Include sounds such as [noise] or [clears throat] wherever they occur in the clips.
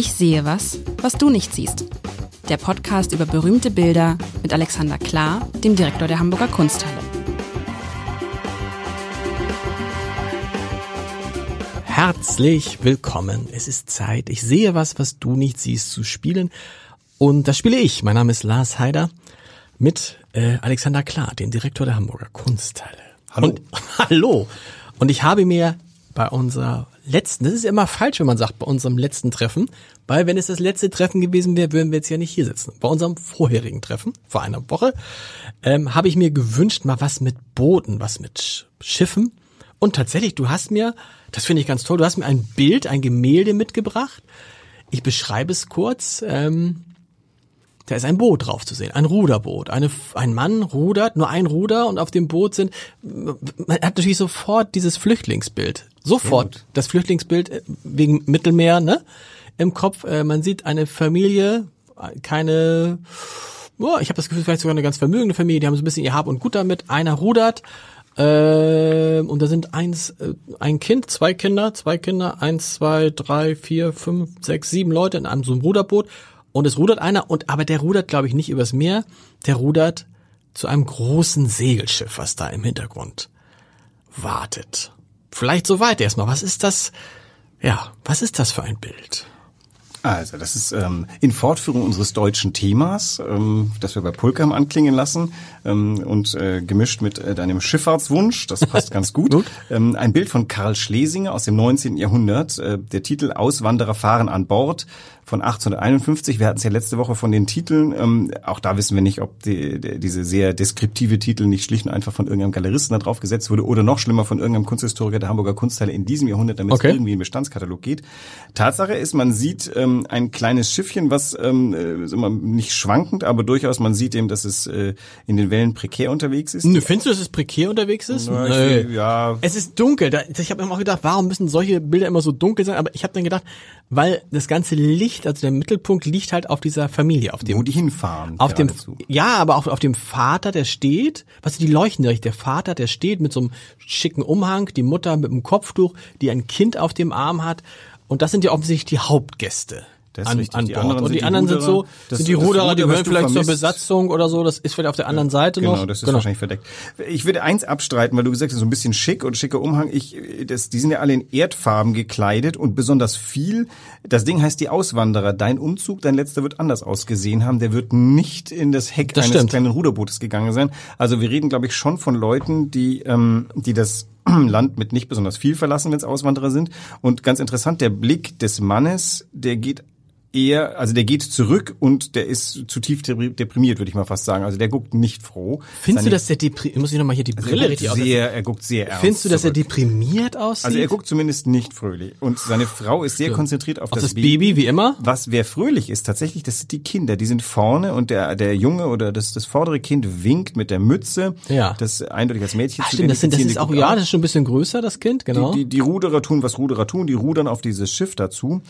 Ich sehe was, was du nicht siehst. Der Podcast über berühmte Bilder mit Alexander Klar, dem Direktor der Hamburger Kunsthalle. Herzlich willkommen. Es ist Zeit. Ich sehe was, was du nicht siehst, zu spielen. Und das spiele ich. Mein Name ist Lars Heider mit äh, Alexander Klar, dem Direktor der Hamburger Kunsthalle. Hallo. Und, [laughs] hallo. Und ich habe mir bei unserer letzten, das ist immer falsch, wenn man sagt, bei unserem letzten Treffen, weil wenn es das letzte Treffen gewesen wäre, würden wir jetzt ja nicht hier sitzen. Bei unserem vorherigen Treffen, vor einer Woche, ähm, habe ich mir gewünscht, mal was mit Booten, was mit Schiffen. Und tatsächlich, du hast mir, das finde ich ganz toll, du hast mir ein Bild, ein Gemälde mitgebracht. Ich beschreibe es kurz. Ähm, da ist ein Boot drauf zu sehen, ein Ruderboot. Eine, ein Mann rudert, nur ein Ruder und auf dem Boot sind, man hat natürlich sofort dieses Flüchtlingsbild. Sofort das Flüchtlingsbild äh, wegen Mittelmeer, ne? Im Kopf. Äh, man sieht eine Familie, keine, oh, ich habe das Gefühl, vielleicht sogar eine ganz vermögende Familie, die haben so ein bisschen ihr Hab und Gut damit. Einer rudert, äh, und da sind eins, äh, ein Kind, zwei Kinder, zwei Kinder, eins, zwei, drei, vier, fünf, sechs, sieben Leute in einem so einem Ruderboot. Und es rudert einer, und aber der rudert, glaube ich, nicht übers Meer, der rudert zu einem großen Segelschiff, was da im Hintergrund wartet. Vielleicht so weit erstmal. Was ist das? Ja, was ist das für ein Bild? Also, das ist ähm, in Fortführung unseres deutschen Themas, ähm, das wir bei Pulkam anklingen lassen ähm, und äh, gemischt mit äh, deinem Schifffahrtswunsch, das passt [laughs] ganz gut. Gut. Ähm, ein Bild von Karl Schlesinger aus dem 19. Jahrhundert, äh, der Titel Auswanderer fahren an Bord von 1851. Wir hatten es ja letzte Woche von den Titeln. Ähm, auch da wissen wir nicht, ob die, die, diese sehr deskriptive Titel nicht schlicht und einfach von irgendeinem Galeristen da drauf gesetzt wurde oder noch schlimmer von irgendeinem Kunsthistoriker der Hamburger Kunsthalle in diesem Jahrhundert, damit Okay. es irgendwie in Bestandskatalog geht. Tatsache ist, man sieht ähm, ein kleines Schiffchen, was ähm, äh, nicht schwankend, aber durchaus man sieht eben, dass es äh, in den Wellen prekär unterwegs ist. Nö, Findest du, dass es prekär unterwegs ist? Na, ich Nö. seh- ja. Es ist dunkel. Ich habe immer auch gedacht, warum müssen solche Bilder immer so dunkel sein? Aber ich habe dann gedacht, weil das ganze Licht, also der Mittelpunkt liegt halt auf dieser Familie, auf dem wo die hinfahren. auf dem ja, aber auch auf dem Vater, der steht, was die leuchten direkt, der Vater, der steht mit so einem schicken Umhang, die Mutter mit einem Kopftuch, die ein Kind auf dem Arm hat und das sind ja offensichtlich die Hauptgäste. Das an, richtig. an Die Bord. anderen und sind die die anderen sind so, Ruderer. Das- sind die Ruderer, Ruder, die gehören vielleicht zur. Besatzung oder so, das ist vielleicht auf der anderen Seite noch. Genau, das ist wahrscheinlich verdeckt. Ich würde eins abstreiten, weil du gesagt hast, so ein bisschen schick und schicker Umhang. Ich, das, die sind ja alle in Erdfarben gekleidet und besonders viel. Das Ding heißt die Auswanderer. Dein Umzug, dein letzter wird anders ausgesehen haben. Der wird nicht in das Heck Das eines stimmt. kleinen Ruderbootes gegangen sein. Also wir reden, glaube ich, schon von Leuten, die, ähm, die das [clears throat] Land mit nicht besonders viel verlassen, wenn es Auswanderer sind. Und ganz interessant, der Blick des Mannes, der geht eher, also der geht zurück und der ist zutiefst depri- deprimiert, würde ich mal fast sagen. Also der guckt nicht froh. Findest du, Seine- dass der depri muss ich noch mal hier die also Brille er guckt richtig sehr, er guckt sehr ernst. Findest du, dass er zurück. deprimiert aussieht? Also er guckt zumindest nicht fröhlich. Und seine Frau ist sehr konzentriert auf auf das, das Baby, wie immer? Was wer fröhlich ist, tatsächlich, das sind die Kinder. Die sind vorne und der, der Junge oder das, das vordere Kind winkt mit der Mütze. Ja. Das eindeutig als Mädchen Ach zu stimmt, das, sind, das ist auch, ja, das ist schon ein bisschen größer, das Kind, genau. Die, die, die Ruderer tun, was Ruderer tun. Die rudern auf dieses Schiff dazu.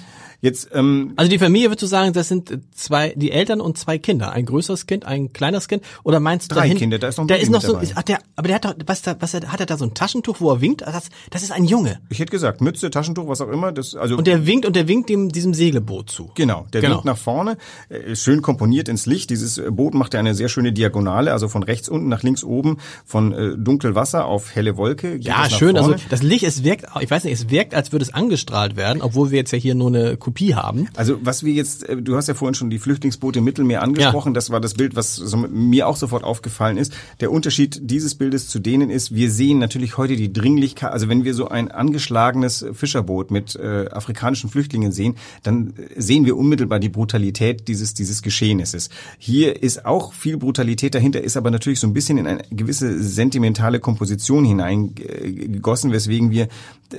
Jetzt, ähm, Also die Familie würdest du sagen, das sind zwei, die Eltern und zwei Kinder, ein größeres Kind, ein kleineres Kind, oder meinst du Drei dahin- Kinder, da ist noch ein da ist noch so, dabei. ist, ach, der, aber der hat doch, was da, was er, hat er da so ein Taschentuch, wo er winkt? Das, das ist ein Junge. ich hätte gesagt, Mütze, Taschentuch, was auch immer. Das, also Und der winkt und der winkt dem, diesem Segelboot zu. Genau, der Genau. winkt nach vorne, äh, schön komponiert ins Licht. Dieses äh, Boot macht ja eine sehr schöne Diagonale, also von rechts unten nach links oben, von äh, dunkel Wasser auf helle Wolke. Ja, schön, also vorne. das Licht, es wirkt, ich weiß nicht, es wirkt, als würde es angestrahlt werden, obwohl wir jetzt ja hier nur eine Kopie haben. Also was wir jetzt, äh, du hast ja vorhin schon die Flüchtlingsboote im Mittelmeer angesprochen, das war das Bild, was so mir auch sofort aufgefallen ist. Der Unterschied dieses Bildes zu denen ist, wir sehen natürlich heute die Dringlichkeit, also wenn wir so ein angeschlagenes Fischerboot mit äh, afrikanischen Flüchtlingen sehen, dann äh, sehen wir unmittelbar die Brutalität dieses, dieses Geschehnisses. Hier ist auch viel Brutalität dahinter, ist aber natürlich so ein bisschen in eine gewisse sentimentale Komposition hineingegossen, weswegen wir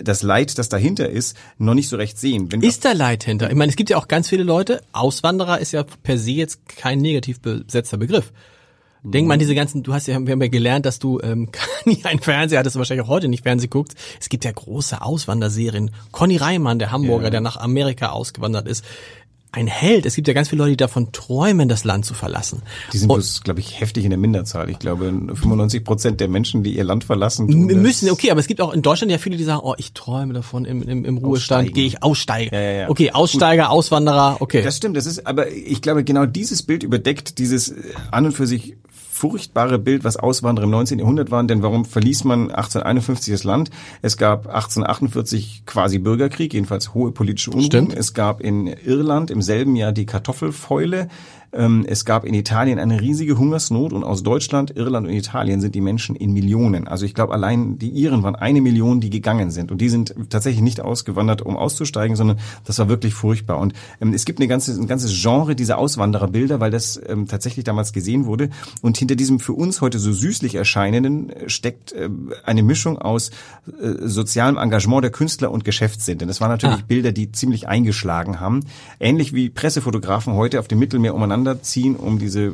das Leid, das dahinter ist, noch nicht so recht sehen. Wenn Ist da Leid hinter? Ich meine, es gibt ja auch ganz viele Leute, Auswanderer ist ja per se jetzt kein negativ besetzter Begriff. Denk mal an diese ganzen, du hast ja, wir haben ja gelernt, dass du ähm, [laughs] nie einen Fernseher hattest, wahrscheinlich auch heute nicht Fernsehen guckst. Es gibt ja große Auswanderserien. Conny Reimann, der Hamburger, Ja. der nach Amerika ausgewandert ist. Ein Held. Es gibt ja ganz viele Leute, die davon träumen, das Land zu verlassen. Die sind bloß, glaube ich, heftig in der Minderzahl. Ich glaube, 95 Prozent der Menschen, die ihr Land verlassen, müssen, okay, aber es gibt auch in Deutschland ja viele, die sagen, oh, ich träume davon, im, im, im Ruhestand gehe ich aussteigen. Ja, ja, ja. Okay, Aussteiger, Auswanderer, okay. Das stimmt, das ist, aber ich glaube, genau dieses Bild überdeckt dieses an und für sich furchtbare Bild, was Auswanderer im 19. Jahrhundert waren. Denn warum verließ man 1851 das Land? Es gab 1848 quasi Bürgerkrieg, jedenfalls hohe politische Unruhen. Stimmt. Es gab in Irland im selben Jahr die Kartoffelfäule. Ähm, Es gab in Italien eine riesige Hungersnot und aus Deutschland, Irland und Italien sind die Menschen in Millionen. Also ich glaube, allein die Iren waren eine Million, die gegangen sind. Und die sind tatsächlich nicht ausgewandert, um auszusteigen, sondern das war wirklich furchtbar. Und ähm, es gibt eine ganze, ein ganzes Genre dieser Auswandererbilder, weil das ähm, tatsächlich damals gesehen wurde. Und hinter diesem für uns heute so süßlich erscheinenden äh, steckt äh, eine Mischung aus äh, sozialem Engagement der Künstler und Geschäftssinn. Denn das waren natürlich Ah. Bilder, die ziemlich eingeschlagen haben. Ähnlich wie Pressefotografen heute auf dem Mittelmeer umeinander ziehen, um diese, äh,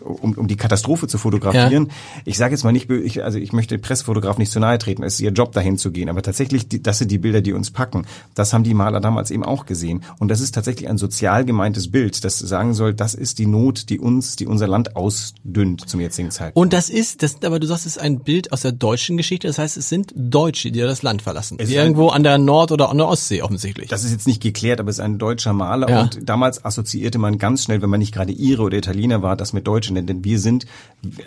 um, um die Katastrophe zu fotografieren. Ich sage jetzt mal nicht, ich, also ich möchte Pressefotografen nicht zu nahe treten. Es ist ihr Job, dahin zu gehen. Aber tatsächlich, das sind die Bilder, die uns packen. Das haben die Maler damals eben auch gesehen. Und das ist tatsächlich ein sozial gemeintes Bild, das sagen soll, das ist die Not, die uns, die unser Land ausdünnt zum jetzigen Zeitpunkt. Und das ist, das, aber du sagst, es ist ein Bild aus der deutschen Geschichte. Das heißt, es sind Deutsche, die das Land verlassen. Es Irgendwo an der Nord- oder an der Ostsee offensichtlich. Das ist jetzt nicht geklärt, aber es ist ein deutscher Maler Ja. und damals assoziierte man ganz schnell, wenn man nicht gerade Ire oder Italiener war, das mit Deutschen, denn, denn wir sind,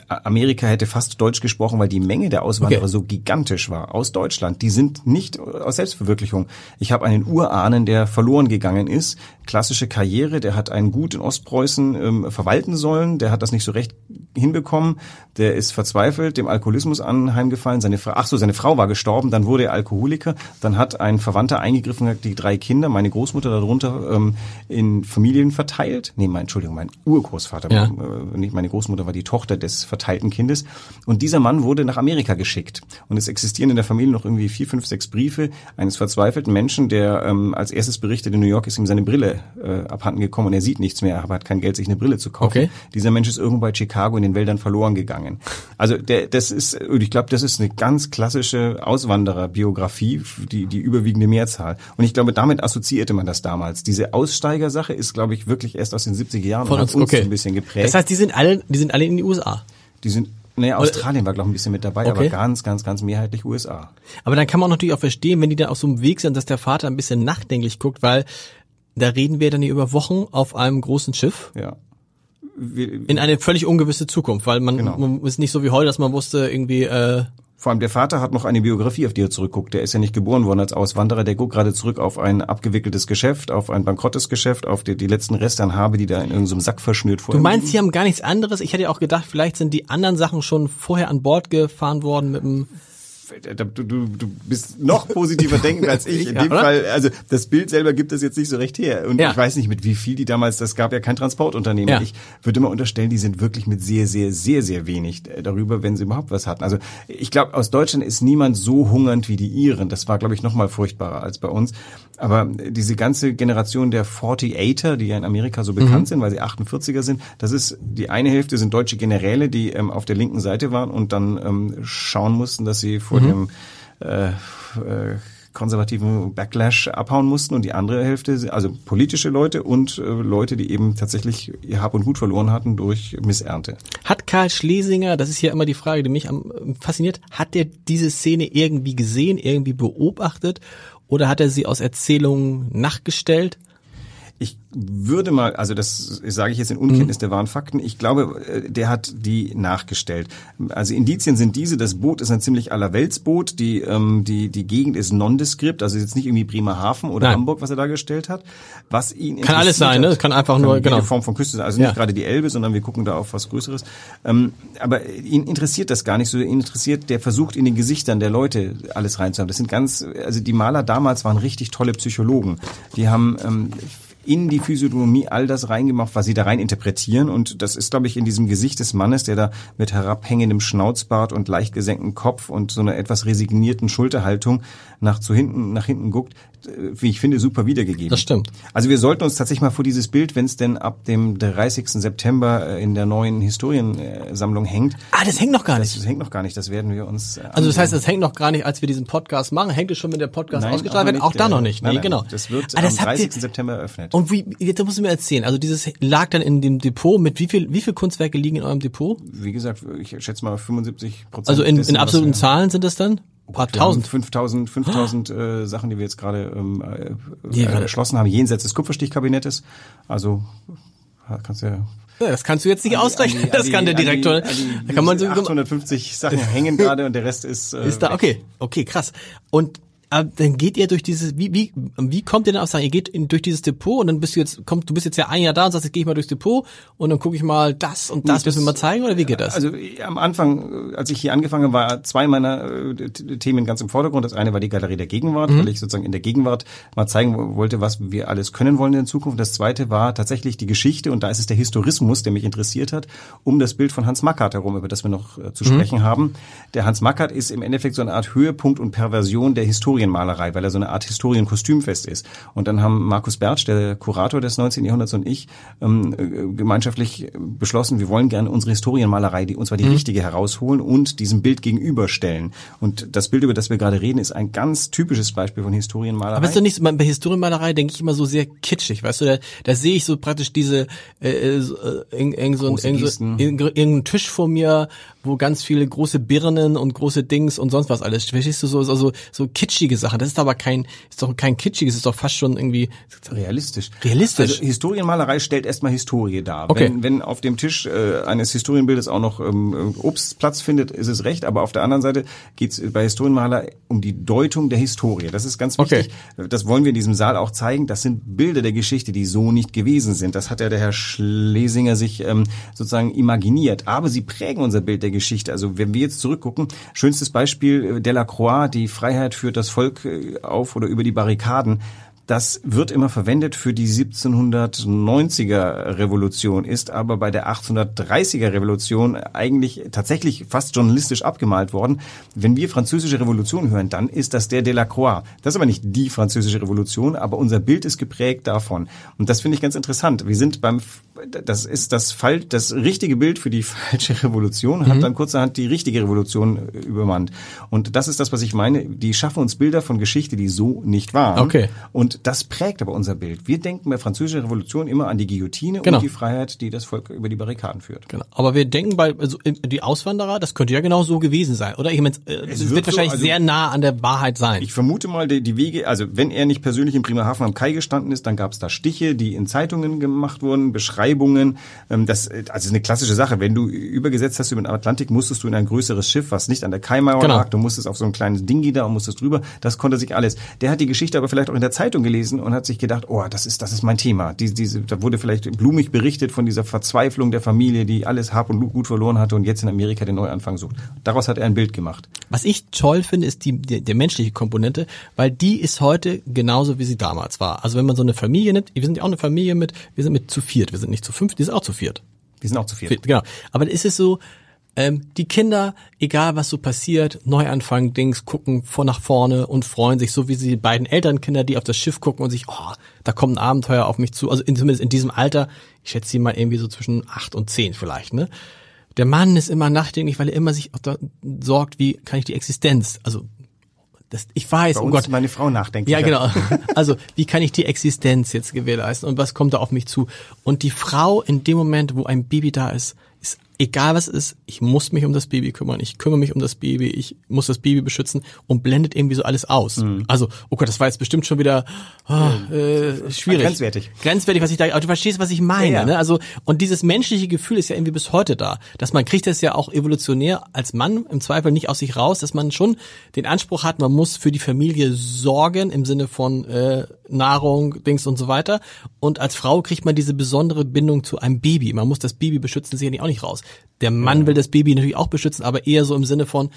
Amerika hätte fast Deutsch gesprochen, weil die Menge der Auswanderer Okay. so gigantisch war aus Deutschland. Die sind nicht aus Selbstverwirklichung. Ich habe einen Urahnen, der verloren gegangen ist, klassische Karriere, der hat ein Gut in Ostpreußen ähm, verwalten sollen, der hat das nicht so recht hinbekommen, der ist verzweifelt, dem Alkoholismus anheimgefallen, seine Frau, ach so, seine Frau war gestorben, dann wurde er Alkoholiker, dann hat ein Verwandter eingegriffen, hat die drei Kinder, meine Großmutter darunter, ähm, in Familien verteilt. Nee, mein, Entschuldigung, mein Urgroßvater, Ja. äh, nicht meine Großmutter war die Tochter des verteilten Kindes. Und dieser Mann wurde nach Amerika geschickt. Und es existieren in der Familie noch irgendwie vier, fünf, sechs Briefe eines verzweifelten Menschen, der ähm, als erstes berichtet, in New York ist ihm seine Brille äh, abhanden gekommen und er sieht nichts mehr, aber hat kein Geld, sich eine Brille zu kaufen. Okay. Dieser Mensch ist irgendwo bei Chicago in den Wäldern verloren gegangen. Also der, das ist, ich glaube, das ist eine ganz klassische Auswandererbiografie, die, die überwiegende Mehrzahl. Und ich glaube, damit assoziierte man das damals. Diese Aussteigersache ist, glaube ich, wirklich erst aus den 70er Jahren Von und uns, hat uns okay. ein bisschen geprägt. Das heißt, die sind alle, die sind alle in die USA. Die sind, naja, Australien war, glaube ich, ein bisschen mit dabei, Okay. aber ganz, ganz, ganz mehrheitlich USA. Aber dann kann man natürlich auch verstehen, wenn die dann auf so einem Weg sind, dass der Vater ein bisschen nachdenklich guckt, weil da reden wir dann hier über Wochen auf einem großen Schiff Ja. Wir, in eine völlig ungewisse Zukunft, weil man, Genau. man ist nicht so wie heute, dass man wusste irgendwie, äh, vor allem der Vater hat noch eine Biografie, auf die er zurückguckt. Der ist ja nicht geboren worden als Auswanderer. Der guckt gerade zurück auf ein abgewickeltes Geschäft, auf ein bankrottes Geschäft, auf die, die letzten Reste an Habe, die da in irgendeinem Sack verschnürt vor du meinst, sie haben gar nichts anderes. Ich hätte ja auch gedacht, vielleicht sind die anderen Sachen schon vorher an Bord gefahren worden mit dem, Du, du, du bist noch positiver [laughs] denken als ich. In Ja, dem oder? Fall, also das Bild selber gibt es jetzt nicht so recht her. Und Ja. ich weiß nicht, mit wie viel die damals, das gab ja kein Transportunternehmen. Ja. Ich würde mal unterstellen, die sind wirklich mit sehr, sehr, sehr, sehr wenig äh, darüber, wenn sie überhaupt was hatten. Also ich glaube, aus Deutschland ist niemand so hungernd wie die Iren. Das war, glaube ich, noch mal furchtbarer als bei uns. Aber diese ganze Generation der 48er, die ja in Amerika so bekannt sind, weil sie 48er sind, das ist, die eine Hälfte sind deutsche Generäle, die ähm, auf der linken Seite waren und dann ähm, schauen mussten, dass sie vor dem äh, äh, konservativen Backlash abhauen mussten. Und die andere Hälfte, also politische Leute und äh, Leute, die eben tatsächlich ihr Hab und Gut verloren hatten durch Missernte. Hat Karl Schlesinger, das ist hier immer die Frage, die mich am äh, fasziniert, hat er diese Szene irgendwie gesehen, irgendwie beobachtet oder hat er sie aus Erzählungen nachgestellt? Ich würde mal, also das sage ich jetzt in Unkenntnis der wahren Fakten, ich glaube, äh, der hat die nachgestellt. Also Indizien sind diese, das Boot ist ein ziemlich allerweltsboot, die, ähm, die, die Gegend ist nondeskript, also jetzt nicht irgendwie Bremerhaven oder Nein. Hamburg, was er dargestellt hat. Was ihn Kann alles sein, ne? hat- Kann einfach nur- jede genau. Form von Küste sein, also Ja. nicht gerade die Elbe, sondern wir gucken da auf was Größeres. Ähm, aber ihn interessiert das gar nicht so, ihn interessiert, der versucht in den Gesichtern der Leute alles reinzuhaben. Das sind ganz, also die Maler damals waren richtig tolle Psychologen. Die haben ähm, in die Physiognomie all das reingemacht, was sie da rein interpretieren. Und das ist, glaube ich, in diesem Gesicht des Mannes, der da mit herabhängendem Schnauzbart und leicht gesenktem Kopf und so einer etwas resignierten Schulterhaltung nach zu hinten, nach hinten guckt, wie ich finde, super wiedergegeben. Das stimmt. Also wir sollten uns tatsächlich mal vor dieses Bild, wenn es denn ab dem 30. September äh, in der neuen Historiensammlung hängt, Ah, das hängt noch gar nicht. das hängt noch gar nicht, das werden wir uns äh, Also das heißt, es hängt noch gar nicht, als wir diesen Podcast machen, hängt es schon, wenn der Podcast Nein, ausgestrahlt wird? Auch da äh, noch nicht. Nein, Nee, nein, genau. Das wird ah, das am habt 30. ihr, September eröffnet. Und wie, jetzt musst du mir erzählen, also dieses lag dann in dem Depot, mit wie viel, wie viel Kunstwerke liegen in eurem Depot? Wie gesagt, ich schätze mal 75 Prozent. Also in, in absoluten Zahlen sind das dann? Ein paar tausend. 5000, 5000 äh, Sachen, die wir jetzt gerade ähm, äh, gerade- erschlossen haben, jenseits des Kupferstichkabinettes. Also kannst du ja Ja, das kannst du jetzt nicht ausrechnen, an das an kann der an Direktor. an da kann man so, 850 Sachen [laughs] hängen gerade und der Rest ist, äh, ist da, okay, okay, krass. Und äh, dann geht ihr durch dieses, wie, wie, wie kommt ihr denn auf sagen, ihr geht in, durch dieses Depot und dann bist du jetzt, kommt, du bist jetzt ja ein Jahr da und sagst, jetzt gehe ich mal durchs Depot und dann gucke ich mal das und das, das- müssen wir mal zeigen oder wie geht das? Also äh, am Anfang, äh, als ich hier angefangen habe, war zwei meiner äh, Themen ganz im Vordergrund. Das eine war die Galerie der Gegenwart, Mhm. weil ich sozusagen in der Gegenwart mal zeigen wo- wollte, was wir alles können wollen in Zukunft. Das zweite war tatsächlich die Geschichte und da ist es der Historismus, der mich interessiert hat, um das Bild von Hans Mackart herum, über das wir noch zu sprechen haben. Der Hans Mackart ist im Endeffekt so eine Art Höhepunkt und Perversion der Historienmalerei, weil er so eine Art Historienkostümfest ist. Und dann haben Markus Bertsch, der Kurator des 19. Jahrhunderts und ich ähm, äh, gemeinschaftlich beschlossen, wir wollen gerne unsere Historienmalerei, die und zwar die richtige herausholen und diesem Bild gegenüberstellen. Und das Bild, über das wir gerade reden, ist ein ganz typisches Beispiel von Historienmalerei. Aber ist doch nicht bei Historienmalerei denke ich immer so sehr kitschig, weißt du, da, da sehe ich so praktisch diese, äh, äh, so, äh, irgend, irgend so, irgend so, irgendeinen Tisch vor mir, wo ganz viele große Birnen und große Dings und sonst was alles. Verstehst du so, so, so, kitschige Sachen. Das ist aber kein, ist doch kein kitschiges, ist doch fast schon irgendwie, Realistisch. Realistisch? Also Historienmalerei stellt erstmal Historie dar. Okay. Wenn, wenn auf dem Tisch äh, eines Historienbildes auch noch ähm, Obst Platz findet, ist es recht. Aber auf der anderen Seite geht es bei Historienmaler um die Deutung der Historie. Das ist ganz wichtig. Das wollen wir in diesem Saal auch zeigen. Das sind Bilder der Geschichte, die so nicht gewesen sind. Das hat ja der Herr Schlesinger sich ähm, sozusagen imaginiert. Aber sie prägen unser Bild der Geschichte. Also wenn wir jetzt zurückgucken, schönstes Beispiel äh, Delacroix, die Freiheit führt das Volk äh, auf oder über die Barrikaden. Das wird immer verwendet für die 1790er Revolution, ist aber bei der 1830er Revolution eigentlich tatsächlich fast journalistisch abgemalt worden. Wenn wir französische Revolution hören, dann ist das der Delacroix. Das ist aber nicht die französische Revolution, aber unser Bild ist geprägt davon. Und das finde ich ganz interessant. Wir sind beim, das ist das Fall, das richtige Bild für die [laughs] falsche Revolution, hat dann kurzerhand die richtige Revolution äh, übermannt. Und das ist das, was ich meine. Die schaffen uns Bilder von Geschichte, die so nicht waren. Okay. Und das prägt aber unser Bild. Wir denken bei französischer Revolution immer an die Guillotine Genau. und die Freiheit, die das Volk über die Barrikaden führt. Genau. Aber wir denken bei also die Auswanderer, das könnte ja genau so gewesen sein, oder? Ich meine, äh, es wird, wird so, wahrscheinlich also- sehr nah an der Wahrheit sein. Ich vermute mal, die, die Wege, also wenn er nicht persönlich in Bremerhaven am Kai gestanden ist, dann gab es da Stiche, die in Zeitungen gemacht wurden, Beschreibungen. Ähm, das, äh, also ist eine klassische Sache. Wenn du übergesetzt hast über den Atlantik, musstest du in ein größeres Schiff, was nicht an der Kaimauer Genau. lag, du musstest auf so ein kleines Dingi da und musstest drüber. Das konnte sich alles. Der hat die Geschichte aber vielleicht auch in der Zeitung gelesen und hat sich gedacht, oh, das ist, das ist mein Thema. Die, diese, da wurde vielleicht blumig berichtet von dieser Verzweiflung der Familie, die alles Hab und Gut verloren hatte und jetzt in Amerika den Neuanfang sucht. Daraus hat er ein Bild gemacht. Was ich toll finde, ist die, die, der menschliche Komponente, weil die ist heute genauso, wie sie damals war. Also wenn man so eine Familie nimmt, wir sind ja auch eine Familie mit, wir sind mit zu viert, wir sind nicht zu fünf, die sind auch zu viert. Die sind auch zu viel. Genau. Aber ist es so, ähm, die Kinder, egal was so passiert, Neuanfang, Dings, gucken vor nach vorne und freuen sich, so wie sie die beiden Elternkinder, die auf das Schiff gucken und sich, oh, da kommt ein Abenteuer auf mich zu. Also in, zumindest in diesem Alter, ich schätze sie mal irgendwie so zwischen acht und zehn vielleicht, ne? Der Mann ist immer nachdenklich, weil er immer sich auch da sorgt, wie kann ich die Existenz, also das, ich weiß, Bei oh Gott, meine Frau nachdenkt. ja, genau. [laughs] Also, wie kann ich die Existenz jetzt gewährleisten und was kommt da auf mich zu? Und die Frau in dem Moment, wo ein Baby da ist, ist egal was es ist, ich muss mich um das Baby kümmern, ich kümmere mich um das Baby, ich muss das Baby beschützen und blendet irgendwie so alles aus. Mhm. Also, oh Gott, das war jetzt bestimmt schon wieder ah, äh, schwierig. Grenzwertig. Grenzwertig, was ich da, aber du verstehst, was ich meine, Ja, ja. ne? Also, und dieses menschliche Gefühl ist ja irgendwie bis heute da. Dass man kriegt das ja auch evolutionär als Mann im Zweifel nicht aus sich raus, dass man schon den Anspruch hat, man muss für die Familie sorgen im Sinne von äh, Nahrung, Dings und so weiter. Und als Frau kriegt man diese besondere Bindung zu einem Baby. Man muss das Baby beschützen, sicherlich auch nicht raus. Der Mann will das Baby natürlich auch beschützen, aber eher so im Sinne von,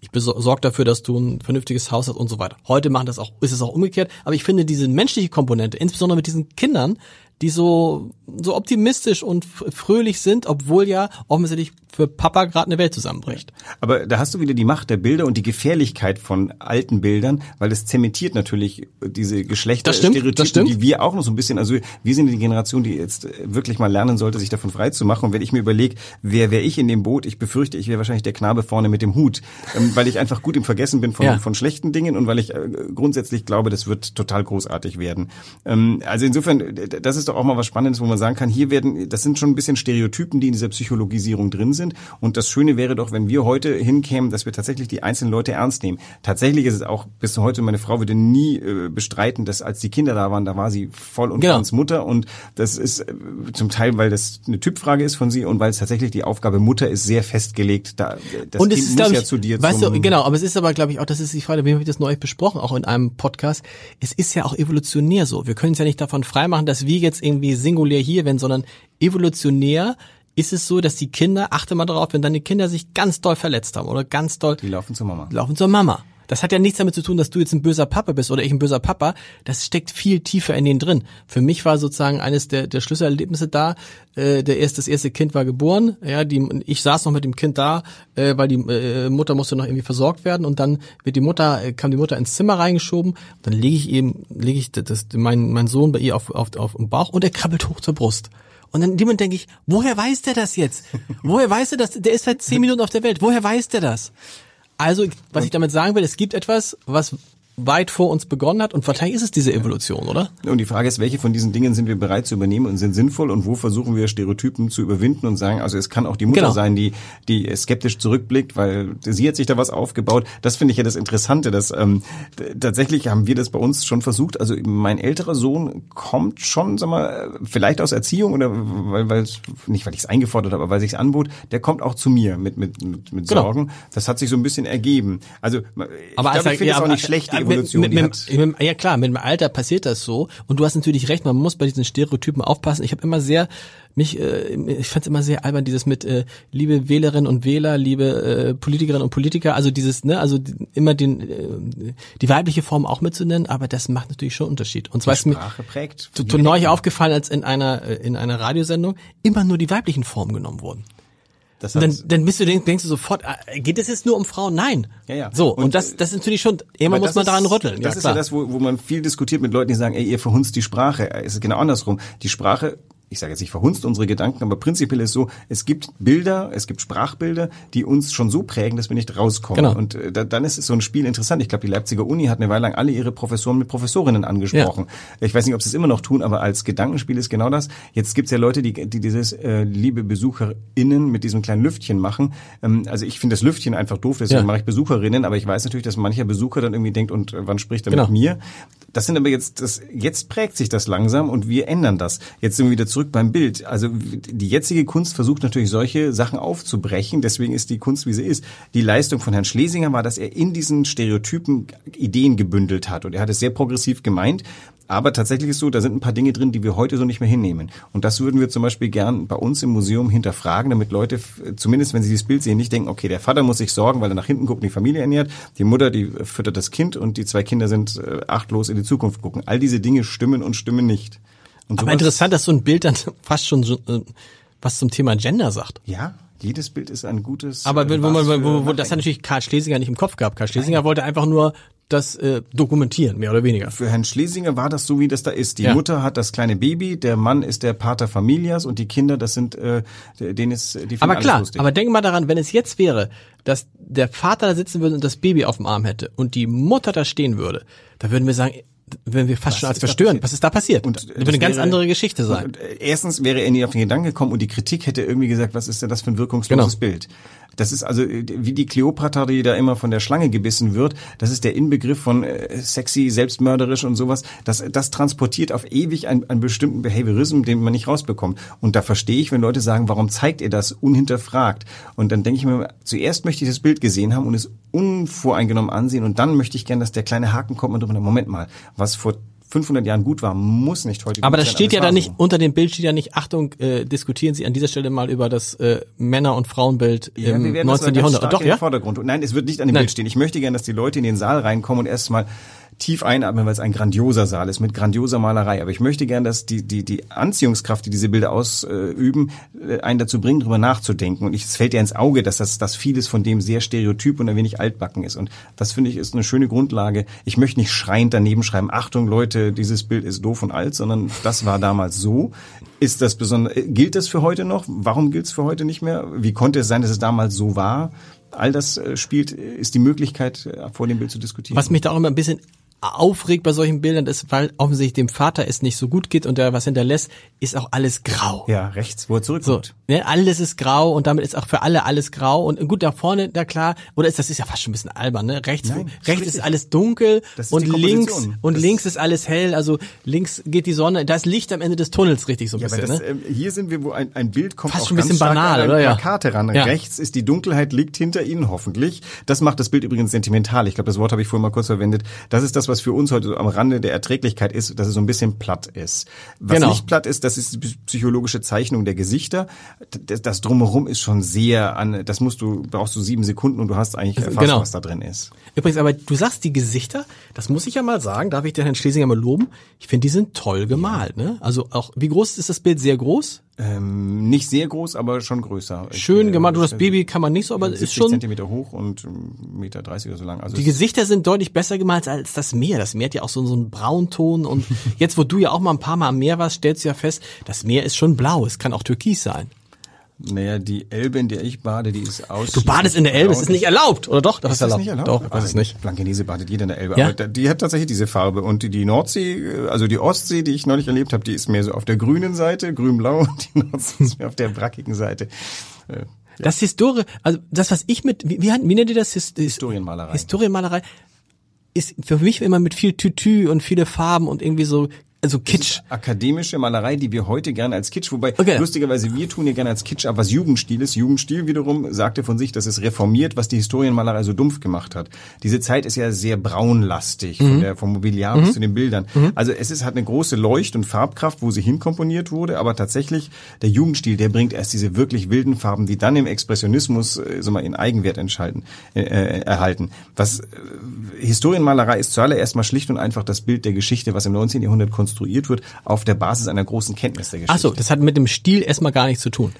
ich sorge dafür, dass du ein vernünftiges Haus hast und so weiter. Heute machen das auch, ist es auch umgekehrt. Aber ich finde diese menschliche Komponente, insbesondere mit diesen Kindern, die so so optimistisch und fröhlich sind, obwohl ja offensichtlich für Papa gerade eine Welt zusammenbricht. Aber da hast du wieder die Macht der Bilder und die Gefährlichkeit von alten Bildern, weil es zementiert natürlich diese Geschlechterstereotypen, die wir auch noch so ein bisschen, also wir sind die Generation, die jetzt wirklich mal lernen sollte, sich davon frei zu machen. Und wenn ich mir überlege, wer wäre ich in dem Boot, ich befürchte, ich wäre wahrscheinlich der Knabe vorne mit dem Hut, ähm, weil ich einfach gut im Vergessen bin von, ja. von schlechten Dingen und weil ich äh, grundsätzlich glaube, das wird total großartig werden. Ähm, also insofern, das ist doch auch mal was Spannendes, wo man sagen kann, hier werden, das sind schon ein bisschen Stereotypen, die in dieser Psychologisierung drin sind. Und das Schöne wäre doch, wenn wir heute hinkämen, dass wir tatsächlich die einzelnen Leute ernst nehmen. Tatsächlich ist es auch bis heute, meine Frau würde nie äh, bestreiten, dass als die Kinder da waren, da war sie voll und genau. ganz Mutter. Und das ist äh, zum Teil, weil das eine Typfrage ist von sie und weil es tatsächlich die Aufgabe Mutter ist sehr festgelegt. Da, das und Kind es ist, muss ja ich, zu dir weißt du, Genau, aber es ist aber, glaube ich, auch, das ist die Frage, wie habe ich das neulich besprochen, auch in einem Podcast. Es ist ja auch evolutionär so. Wir können es ja nicht davon freimachen, dass wir jetzt irgendwie singulär hier werden, sondern evolutionär ist es so, dass die Kinder, achte mal darauf, wenn deine Kinder sich ganz doll verletzt haben oder ganz doll. Die laufen zur Mama. Laufen zur Mama. Das hat ja nichts damit zu tun, dass du jetzt ein böser Papa bist oder ich ein böser Papa. Das steckt viel tiefer in denen drin. Für mich war sozusagen eines der, der Schlüsselerlebnisse da. Äh, der erste, das erste Kind war geboren. Ja, die, ich saß noch mit dem Kind da, äh, weil die äh, Mutter musste noch irgendwie versorgt werden und dann wird die Mutter, äh, kam die Mutter ins Zimmer reingeschoben. Dann lege ich eben, lege ich das, das, mein, mein Sohn bei ihr auf, auf, auf dem Bauch und er krabbelt hoch zur Brust. Und dann in dem Moment denke ich, woher weiß der das jetzt? Woher weiß der das? Der ist seit zehn Minuten auf der Welt. Woher weiß der das? Also, was ich damit sagen will, es gibt etwas, was weit vor uns begonnen hat und wahrscheinlich ist es diese Evolution, oder? Und die Frage ist, welche von diesen Dingen sind wir bereit zu übernehmen und sind sinnvoll und wo versuchen wir Stereotypen zu überwinden und sagen, also es kann auch die Mutter genau. sein, die die skeptisch zurückblickt, weil sie hat sich da was aufgebaut. Das finde ich ja das Interessante, dass ähm, tatsächlich haben wir das bei uns schon versucht. Also mein älterer Sohn kommt schon, sag mal, vielleicht aus Erziehung oder weil weil nicht weil ich es eingefordert habe, aber weil sich anbot, der kommt auch zu mir mit mit mit, mit genau. Sorgen. Das hat sich so ein bisschen ergeben. Also aber ich, glaub, ich finde ja, es auch nicht schlecht. Die Evolution. Mit, mit, mit, ja klar, mit dem Alter passiert das so. Und du hast natürlich recht, man muss bei diesen Stereotypen aufpassen. Ich habe immer sehr mich, äh, ich fand es immer sehr albern, dieses mit äh, liebe Wählerinnen und Wähler, liebe äh, Politikerinnen und Politiker, also dieses, ne, also immer den äh, die weibliche Form auch mitzunennen, aber das macht natürlich schon Unterschied. Und zwar ist mir prägt neulich aufgefallen, als in einer äh, in einer Radiosendung immer nur die weiblichen Formen genommen wurden. Das dann, dann bist du, denkst du sofort, äh, geht es jetzt nur um Frauen? Nein. Ja, ja. So, und, und das, das ist natürlich schon, immer muss man daran rütteln. Das ja, ist ja das, wo, wo man viel diskutiert mit Leuten, die sagen, ey, ihr verhunzt die Sprache. Es ist genau andersrum. Die Sprache ich sage jetzt nicht verhunzt unsere Gedanken, aber prinzipiell ist so, es gibt Bilder, es gibt Sprachbilder, die uns schon so prägen, dass wir nicht rauskommen. Genau. Und äh, da, dann ist so ein Spiel interessant. Ich glaube, die Leipziger Uni hat eine Weile lang alle ihre Professoren mit Professorinnen angesprochen. Ja. Ich weiß nicht, ob sie es immer noch tun, aber als Gedankenspiel ist genau das. Jetzt gibt es ja Leute, die, die dieses äh, liebe BesucherInnen mit diesem kleinen Lüftchen machen. Ähm, also ich finde das Lüftchen einfach doof, deswegen ja. mache ich Besucherinnen, aber ich weiß natürlich, dass mancher Besucher dann irgendwie denkt, und äh, wann spricht er genau. mit mir? Das sind aber jetzt, das, jetzt prägt sich das langsam und wir ändern das. Jetzt sind wir wieder zurück beim Bild. Also die jetzige Kunst versucht natürlich solche Sachen aufzubrechen. Deswegen ist die Kunst, wie sie ist. Die Leistung von Herrn Schlesinger war, dass er in diesen Stereotypen Ideen gebündelt hat. Und er hat es sehr progressiv gemeint. Aber tatsächlich ist so, da sind ein paar Dinge drin, die wir heute so nicht mehr hinnehmen. Und das würden wir zum Beispiel gern bei uns im Museum hinterfragen, damit Leute, zumindest wenn sie dieses Bild sehen, nicht denken, okay, der Vater muss sich sorgen, weil er nach hinten guckt und die Familie ernährt, die Mutter, die füttert das Kind und die zwei Kinder sind äh, achtlos in die Zukunft gucken. All diese Dinge stimmen und stimmen nicht. Und Aber interessant, dass so ein Bild dann [laughs] fast schon so, äh, was zum Thema Gender sagt. Ja, jedes Bild ist ein gutes. Aber äh, wo man, wo, wo, das hat natürlich Karl Schlesinger nicht im Kopf gehabt. Karl Schlesinger Nein. wollte einfach nur das äh, dokumentieren, mehr oder weniger. Für Herrn Schlesinger war das so, wie das da ist. Die ja. Mutter hat das kleine Baby, der Mann ist der Pater Familias und die Kinder, das sind, äh, denen ist die Aber klar, lustig. aber denk mal daran, wenn es jetzt wäre, dass der Vater da sitzen würde und das Baby auf dem Arm hätte und die Mutter da stehen würde, da würden wir sagen, wenn wir fast was schon als verstören. Was ist da passiert? Und das würde eine ganz andere Geschichte sein. Und, äh, erstens wäre er nie auf den Gedanken gekommen und die Kritik hätte irgendwie gesagt, was ist denn das für ein wirkungsloses genau. Bild? Das ist also äh, wie die Kleopatra, die da immer von der Schlange gebissen wird. Das ist der Inbegriff von äh, sexy, selbstmörderisch und sowas. Das, das transportiert auf ewig einen, einen bestimmten Behaviorism, den man nicht rausbekommt. Und da verstehe ich, wenn Leute sagen, warum zeigt ihr das unhinterfragt? Und dann denke ich mir, zuerst möchte ich das Bild gesehen haben und es unvoreingenommen ansehen und dann möchte ich gern, dass der kleine Haken kommt und Moment mal, was vor 500 Jahren gut war, muss nicht heute Aber das steht ja da nicht, so. unter dem Bild steht ja nicht, Achtung, äh, diskutieren Sie an dieser Stelle mal über das äh, Männer- und Frauenbild ja, im 19. Jahrhundert. Doch, ja? Vordergrund. Nein, es wird nicht an dem Nein. Bild stehen. Ich möchte gerne, dass die Leute in den Saal reinkommen und erstmal tief einatmen, weil es ein grandioser Saal ist mit grandioser Malerei. Aber ich möchte gern, dass die, die, die Anziehungskraft, die diese Bilder ausüben, äh, einen dazu bringen, darüber nachzudenken. Und ich, es fällt ja ins Auge, dass das dass vieles von dem sehr stereotyp und ein wenig altbacken ist. Und das finde ich ist eine schöne Grundlage. Ich möchte nicht schreiend daneben schreiben, Achtung Leute, dieses Bild ist doof und alt, sondern das war damals so. Ist das besonders, gilt das für heute noch? Warum gilt es für heute nicht mehr? Wie konnte es sein, dass es damals so war? All das äh, spielt, ist die Möglichkeit, äh, vor dem Bild zu diskutieren. Was mich da auch immer ein bisschen aufregt bei solchen Bildern ist, weil offensichtlich dem Vater es nicht so gut geht und der was hinterlässt, ist auch alles grau. Ja, rechts, wo er zurückkommt. So, ne, alles ist grau und damit ist auch für alle alles grau und gut da vorne, da klar, oder ist das ist ja fast schon ein bisschen albern, ne? Rechts, Nein, rechts ist alles dunkel ist und links und Das- links ist alles hell, also links geht die Sonne, da ist Licht am Ende des Tunnels richtig so ein Ja, bisschen, das, ne? ähm, hier sind wir, wo ein, ein Bild kommt Fast auch schon ein bisschen banal, an oder? Ja. Plakate ran. Ja. Rechts ist die Dunkelheit, liegt hinter Ihnen hoffentlich. Das macht das Bild übrigens sentimental. Ich glaube, das Wort habe ich vorhin mal kurz verwendet. Das ist das, was für uns heute so am Rande der Erträglichkeit ist, dass es so ein bisschen platt ist. Was Genau. nicht platt ist, das ist die psychologische Zeichnung der Gesichter. Das, das drumherum ist schon sehr an, das musst du, brauchst du sieben Sekunden und du hast eigentlich erfasst, genau. was da drin ist. Übrigens, aber du sagst die Gesichter, das muss ich ja mal sagen, darf ich den Herrn Schlesinger mal loben? Ich finde, die sind toll gemalt, ne? Also auch, wie groß ist das Bild? Sehr groß? Ähm, nicht sehr groß, aber schon größer. Schön Ich, gemalt. Du, das äh, Baby kann man nicht so, aber 70 ist schon, Zentimeter hoch und ähm, Meter 30 oder so lang. Also Die es- Gesichter sind deutlich besser gemalt als das Meer. Das Meer hat ja auch so, so einen Braunton und [laughs] jetzt, wo du ja auch mal ein paar Mal am Meer warst, stellst du ja fest, das Meer ist schon blau. Es kann auch türkis sein. Naja, die Elbe, in der ich bade, die ist aus. Du badest in der Elbe, es ist nicht erlaubt, oder doch? Das Ist das nicht erlaubt? Doch, es Ah, nicht. Blankenese badet jeder in der Elbe. Ja? Aber die hat tatsächlich diese Farbe. Und die, die Nordsee, also die Ostsee, die ich neulich erlebt habe, die ist mehr so auf der grünen Seite, grün-blau. [laughs] Und die Nordsee ist mehr auf der brackigen Seite. Äh, Das Historie, also das, was ich mit, wie, wie, wie nennt ihr das? His- Historienmalerei. Historienmalerei ist für mich immer mit viel Tütü und viele Farben und irgendwie so, also Kitsch. akademische Malerei, die wir heute gerne als Kitsch, wobei Okay. lustigerweise wir tun ja gerne als Kitsch ab, was Jugendstil ist. Jugendstil wiederum sagte von sich, dass es reformiert, was die Historienmalerei so dumpf gemacht hat. Diese Zeit ist ja sehr braunlastig, Mhm. von der, vom Mobiliar bis zu den Bildern. Also es ist, hat eine große Leucht- und Farbkraft, wo sie hinkomponiert wurde, aber tatsächlich der Jugendstil, der bringt erst diese wirklich wilden Farben, die dann im Expressionismus äh, so mal in Eigenwert entschalten, äh, äh, erhalten. Was äh, Historienmalerei ist zuallererst mal schlicht und einfach das Bild der Geschichte, was im 19. Jahrhundert konstruiert wird, auf der Basis einer großen Kenntnis der Geschichte. Ach so, das hat mit dem Stil erstmal gar nichts zu tun.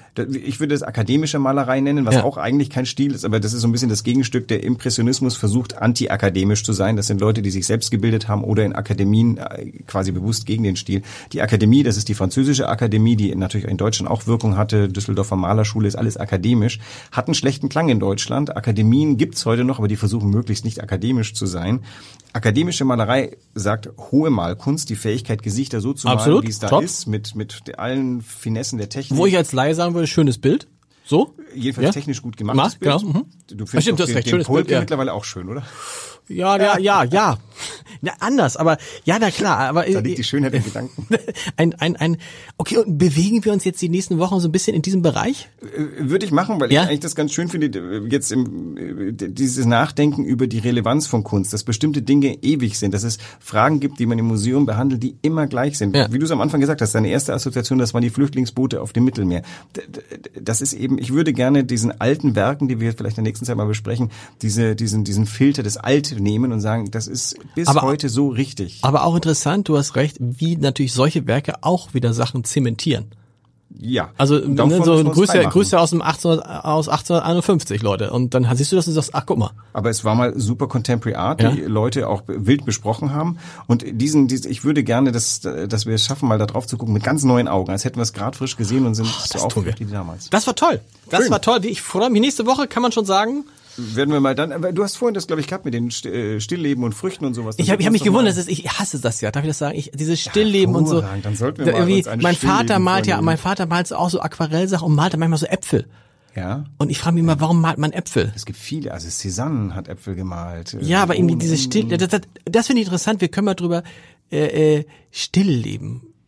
Ich würde das akademische Malerei nennen, was Ja. auch eigentlich kein Stil ist, aber das ist so ein bisschen das Gegenstück. Der Impressionismus versucht anti-akademisch zu sein. Das sind Leute, die sich selbst gebildet haben oder in Akademien äh, quasi bewusst gegen den Stil. Die Akademie, das ist die französische Akademie, die natürlich in Deutschland auch Wirkung hatte. Düsseldorfer Malerschule ist alles akademisch. Hat einen schlechten Klang in Deutschland. Akademien gibt's heute noch, aber die versuchen möglichst nicht akademisch zu sein. Akademische Malerei sagt hohe Malkunst, die Fähigkeit, Gesichter so zu Absolut, malen, wie es da top. ist, mit, mit allen Finessen der Technik. Wo ich als Laie sagen würde, schönes Bild. So? Jedenfalls Ja? technisch gut gemachtes Gemacht, genau, Bild. mhm. Du findest stimmt, du hast den, recht, den schönes Polke Bild, ja. mittlerweile auch schön, oder? Ja, ja, ja, ja. Ja, anders, aber ja, na klar, aber Da liegt die Schönheit im Gedanken. [laughs] ein, ein, ein, okay, und bewegen wir uns jetzt die nächsten Wochen so ein bisschen in diesem Bereich? Äh, Würde ich machen, weil Ja? ich eigentlich das ganz schön finde, äh, jetzt im, äh, dieses Nachdenken über die Relevanz von Kunst, dass bestimmte Dinge ewig sind, dass es Fragen gibt, die man im Museum behandelt, die immer gleich sind. Ja. Wie du es am Anfang gesagt hast, deine erste Assoziation, das waren die Flüchtlingsboote auf dem Mittelmeer. Das ist eben, ich würde gerne diesen alten Werken, die wir vielleicht in der nächsten Zeit mal besprechen, diese, diesen, diesen Filter des Alt nehmen und sagen, das ist bis Aber- heute so richtig. Aber auch interessant, du hast recht, wie natürlich solche Werke auch wieder Sachen zementieren. Ja. Also ne, so Grüße. Grüße aus dem 1800, aus 1851, Leute. Und dann siehst du das und sagst, ach guck mal. Aber es war mal super Contemporary Art, Ja. die Leute auch wild besprochen haben. Und diesen, diesen ich würde gerne, dass, dass wir es schaffen, mal da drauf zu gucken mit ganz neuen Augen, als hätten wir es gerade frisch gesehen und sind so das tun aufgeregt wie damals. Das war toll. Das Schön. war toll. Ich freue mich. Nächste Woche kann man schon sagen. Werden wir mal dann, du hast vorhin das, glaube ich, gehabt mit den äh, Stillleben und Früchten und sowas. Ich habe ich hab mich gewundert, das ist, ich hasse das ja. Darf ich das sagen? Ich, dieses Stillleben und so. Dann sollten wir mal irgendwie, mein Vater malt ja, mein Vater malt so auch so Aquarellsachen und malt dann manchmal so Äpfel. Ja. Und ich frage mich immer, warum malt man Äpfel? Es gibt viele, also Cézanne hat Äpfel gemalt. äh, Ja, aber irgendwie dieses Still, das, das, das finde ich interessant. Wir können mal drüber äh, äh,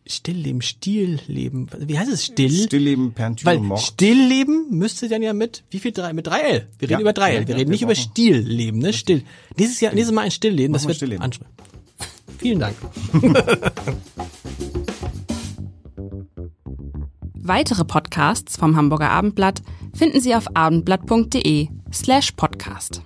Stillleben, Stillleben, Stilleben. Wie heißt es? Still? Stillleben, Peinture, Weil Mord. Stillleben müsste dann ja mit wie viel drei mit 3L. Wir reden Ja, über 3L. ja, wir ja, reden wir nicht über Stillleben, ne? Still. Dieses Jahr nächstes Mal ein Stillleben, das wird Stillleben. ansprechen. [laughs] Vielen Dank. [laughs] Weitere Podcasts vom Hamburger Abendblatt finden Sie auf abendblatt.de slash podcast.